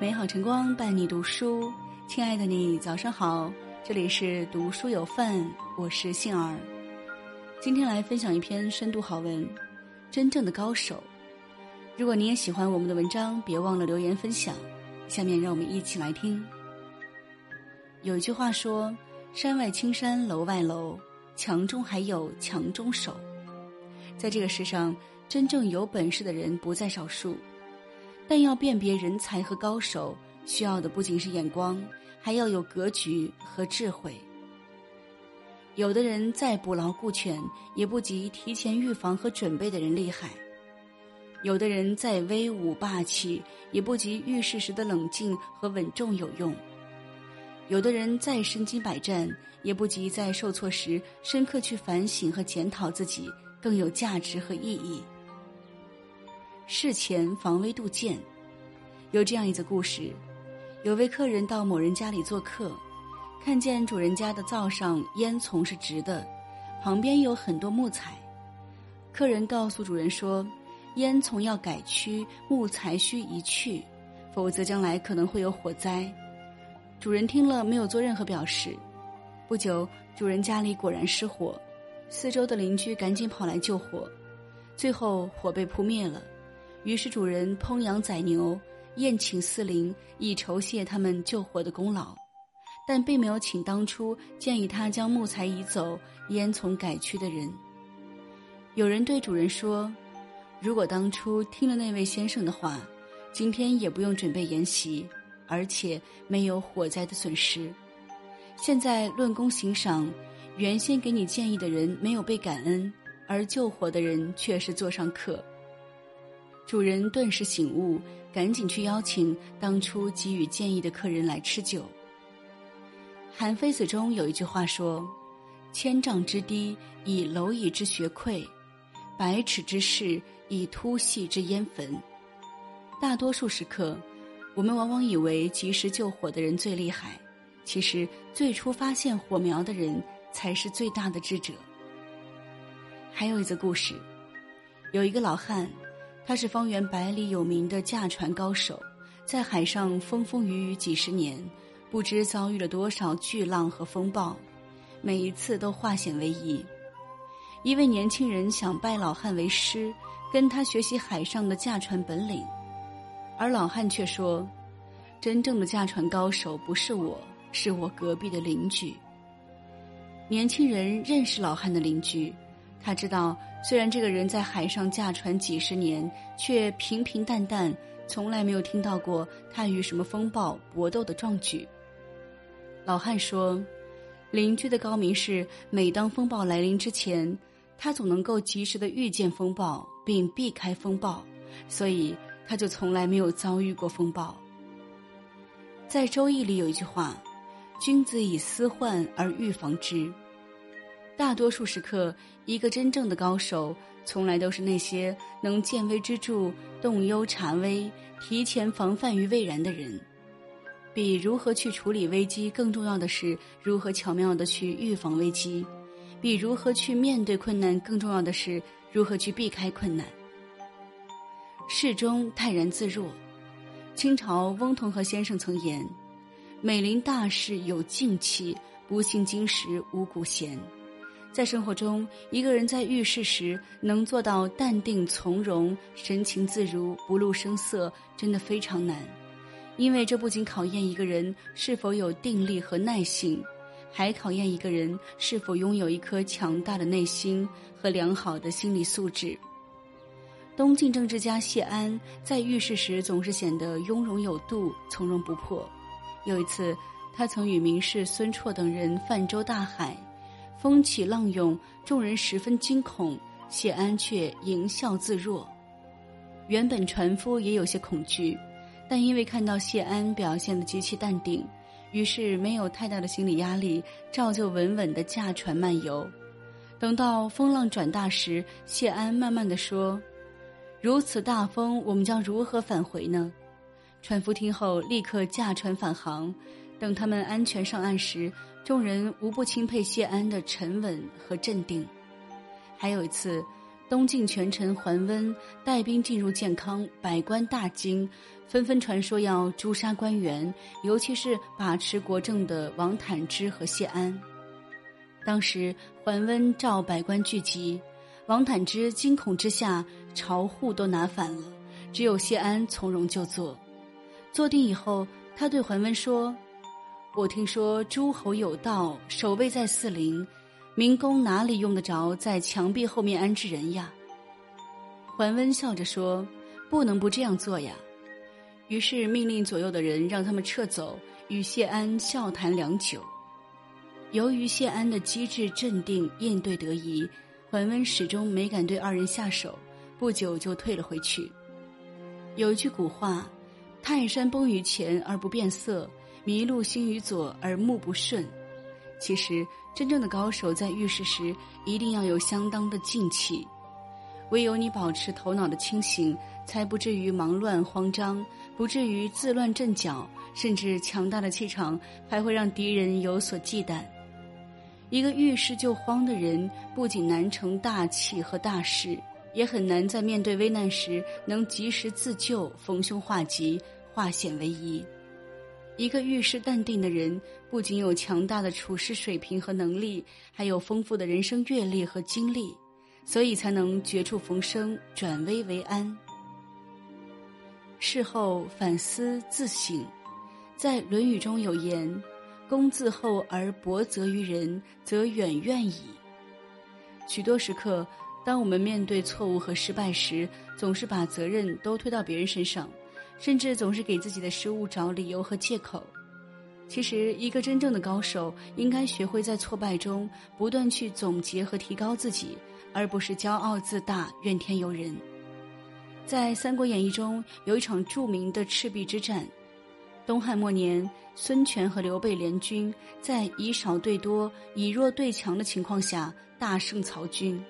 美好晨光伴你读书，亲爱的你，早上好！这里是读书有范，我是杏儿。今天来分享一篇深度好文，《真正的高手》。如果你也喜欢我们的文章，别忘了留言分享。下面让我们一起来听。有一句话说：“山外青山楼外楼，强中还有强中手。”在这个世上，真正有本事的人不在少数。但要辨别人才和高手，需要的不仅是眼光，还要有格局和智慧。有的人再不牢固全，也不及提前预防和准备的人厉害；有的人再威武霸气，也不及遇事时的冷静和稳重有用；有的人再身经百战，也不及在受挫时深刻去反省和检讨自己更有价值和意义。事前防微杜渐，有这样一则故事：有位客人到某人家里做客，看见主人家的灶上烟囱是直的，旁边有很多木材。客人告诉主人说：“烟囱要改区，木材需移去，否则将来可能会有火灾。”主人听了没有做任何表示。不久，主人家里果然失火，四周的邻居赶紧跑来救火，最后火被扑灭了。于是主人烹羊宰牛，宴请四邻，以酬谢他们救火的功劳，但并没有请当初建议他将木材移走、烟囱改区的人。有人对主人说：“如果当初听了那位先生的话，今天也不用准备筵席，而且没有火灾的损失。现在论功行赏，原先给你建议的人没有被感恩，而救火的人却是座上客。”主人顿时醒悟，赶紧去邀请当初给予建议的客人来吃酒。《韩非子》中有一句话说：“千丈之堤，以蝼蚁之穴溃；百尺之室，以突隙之烟焚。”大多数时刻，我们往往以为及时救火的人最厉害，其实最初发现火苗的人才是最大的智者。还有一则故事，有一个老汉。他是方圆百里有名的驾船高手，在海上风风雨雨几十年，不知遭遇了多少巨浪和风暴，每一次都化险为夷。一位年轻人想拜老汉为师，跟他学习海上的驾船本领，而老汉却说：“真正的驾船高手不是我，是我隔壁的邻居。”年轻人认识老汉的邻居。他知道，虽然这个人在海上驾船几十年，却平平淡淡，从来没有听到过他与什么风暴搏斗的壮举。老汉说：“邻居的高明是，每当风暴来临之前，他总能够及时的预见风暴并避开风暴，所以他就从来没有遭遇过风暴。”在《周易》里有一句话：“君子以思患而预防之。”大多数时刻，一个真正的高手，从来都是那些能见微知著、动忧察危、提前防范于未然的人。比如何去处理危机更重要的是如何巧妙的去预防危机；比如何去面对困难更重要的是如何去避开困难。事中泰然自若。清朝翁同龢先生曾言：“美临大事有静气，不幸经时无古闲。”在生活中，一个人在遇事时能做到淡定从容、神情自如、不露声色，真的非常难。因为这不仅考验一个人是否有定力和耐性，还考验一个人是否拥有一颗强大的内心和良好的心理素质。东晋政治家谢安在遇事时总是显得雍容有度、从容不迫。有一次，他曾与名士孙绰等人泛舟大海。风起浪涌，众人十分惊恐，谢安却淫笑自若。原本船夫也有些恐惧，但因为看到谢安表现的极其淡定，于是没有太大的心理压力，照旧稳稳的驾船漫游。等到风浪转大时，谢安慢慢的说：“如此大风，我们将如何返回呢？”船夫听后立刻驾船返航。等他们安全上岸时，众人无不钦佩谢安的沉稳和镇定。还有一次，东晋权臣桓温带兵进入建康，百官大惊，纷纷传说要诛杀官员，尤其是把持国政的王坦之和谢安。当时桓温召百官聚集，王坦之惊恐之下，朝户都拿反了，只有谢安从容就坐。坐定以后，他对桓温说：“我听说诸侯有道，守卫在四邻。”民工哪里用得着在墙壁后面安置人呀？桓温笑着说：“不能不这样做呀。”于是命令左右的人让他们撤走，与谢安笑谈良久。由于谢安的机智镇定、应对得宜，桓温始终没敢对二人下手，不久就退了回去。有一句古话：“泰山崩于前而不变色，迷路心于左而目不顺。”其实，真正的高手在遇事时一定要有相当的静气，唯有你保持头脑的清醒，才不至于忙乱慌张，不至于自乱阵脚，甚至强大的气场还会让敌人有所忌惮。一个遇事就慌的人，不仅难成大器和大事，也很难在面对危难时能及时自救、逢凶化吉、化险为夷。一个遇事淡定的人，不仅有强大的处事水平和能力，还有丰富的人生阅历和经历，所以才能绝处逢生，转危为安。事后反思自省，在《论语》中有言：“公自厚而薄责于人，则远怨矣。”许多时刻，当我们面对错误和失败时，总是把责任都推到别人身上。甚至总是给自己的失误找理由和借口。其实，一个真正的高手应该学会在挫败中不断去总结和提高自己，而不是骄傲自大、怨天尤人。在《三国演义》中有一场著名的赤壁之战，东汉末年，孙权和刘备联军在以少对多、以弱对强的情况下大胜曹军。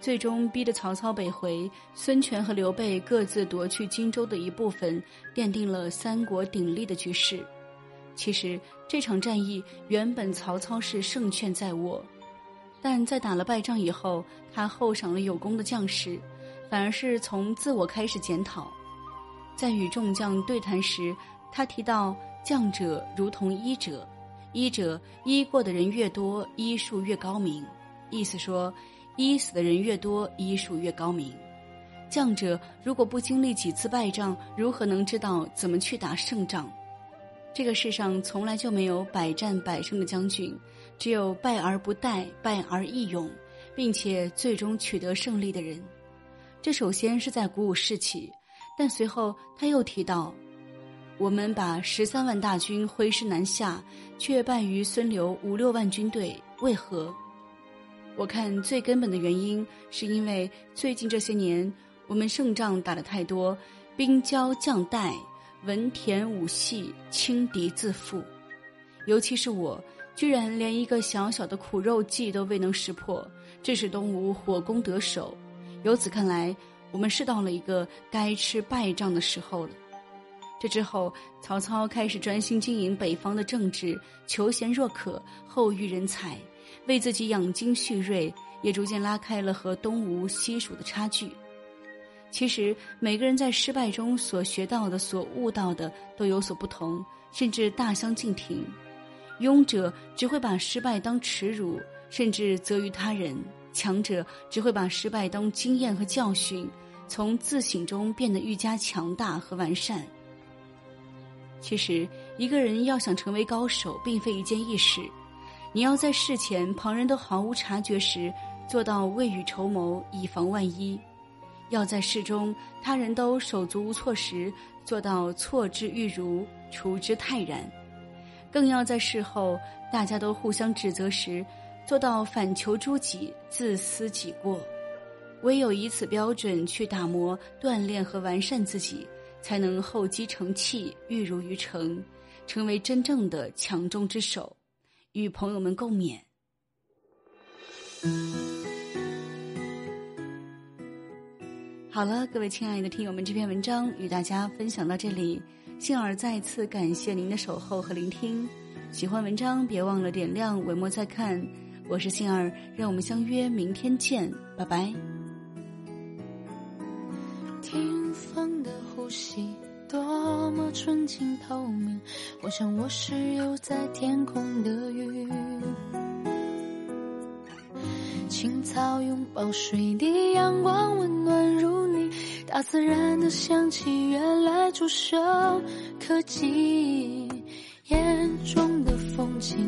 最终逼得曹操北回，孙权和刘备各自夺去荆州的一部分，奠定了三国鼎立的局势。其实这场战役原本曹操是胜券在握，但在打了败仗以后，他厚赏了有功的将士，反而是从自我开始检讨。在与众将对谈时，他提到将者如同医者，医者医过的人越多，医术越高明。意思说。医死的人越多，医术越高明。将者如果不经历几次败仗，如何能知道怎么去打胜仗？这个世上从来就没有百战百胜的将军，只有败而不殆、败而易勇，并且最终取得胜利的人。这首先是在鼓舞士气，但随后他又提到：我们把十三万大军挥师南下，却败于孙刘五六万军队，为何？我看最根本的原因，是因为最近这些年我们胜仗打得太多，兵骄将怠，文田武系，轻敌自负。尤其是我，居然连一个小小的苦肉计都未能识破，致使东吴火攻得手。由此看来，我们是到了一个该吃败仗的时候了。这之后，曹操开始专心经营北方的政治，求贤若渴，厚育人才。为自己养精蓄锐，也逐渐拉开了和东吴西蜀的差距。其实，每个人在失败中所学到的、所悟到的都有所不同，甚至大相径庭。庸者只会把失败当耻辱，甚至责于他人；强者只会把失败当经验和教训，从自省中变得愈加强大和完善。其实，一个人要想成为高手，并非一件易事。你要在事前旁人都毫无察觉时，做到未雨绸缪，以防万一；要在事中他人都手足无措时，做到错之愈如，处之泰然；更要在事后大家都互相指责时，做到反求诸己，自思己过。唯有以此标准去打磨、锻炼和完善自己，才能厚积成器，玉如于成，成为真正的强中之首。与朋友们共勉。好了，各位亲爱的听友们，这篇文章与大家分享到这里。杏儿再次感谢您的守候和聆听。喜欢文章，别忘了点亮文末再看。我是杏儿，让我们相约明天见，拜拜。听风的呼吸，多么纯净透明，我想我是游在天空的鱼。青草拥抱水滴，阳光温暖如你，大自然的香气原来触手可及。眼中的风景，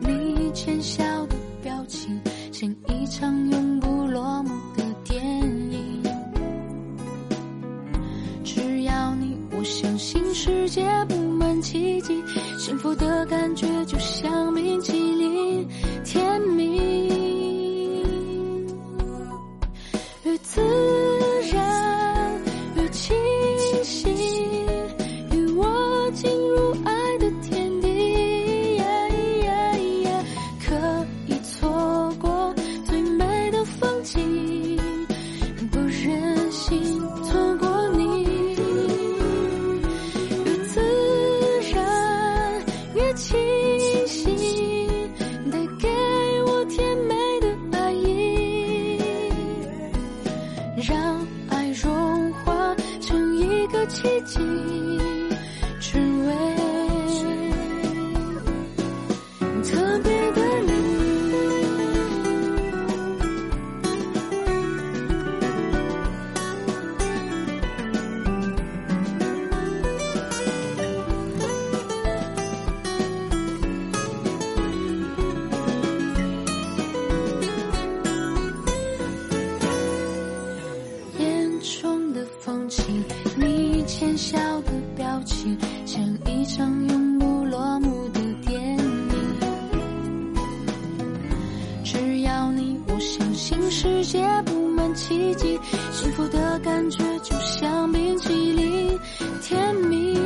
你浅笑的表情，像一场永不落幕的电影。只要你，我相信世界不奇迹，幸福的感觉就像冰淇淋，甜蜜。奇迹，幸福的感觉就像冰淇淋，甜蜜。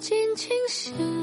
尽清醒。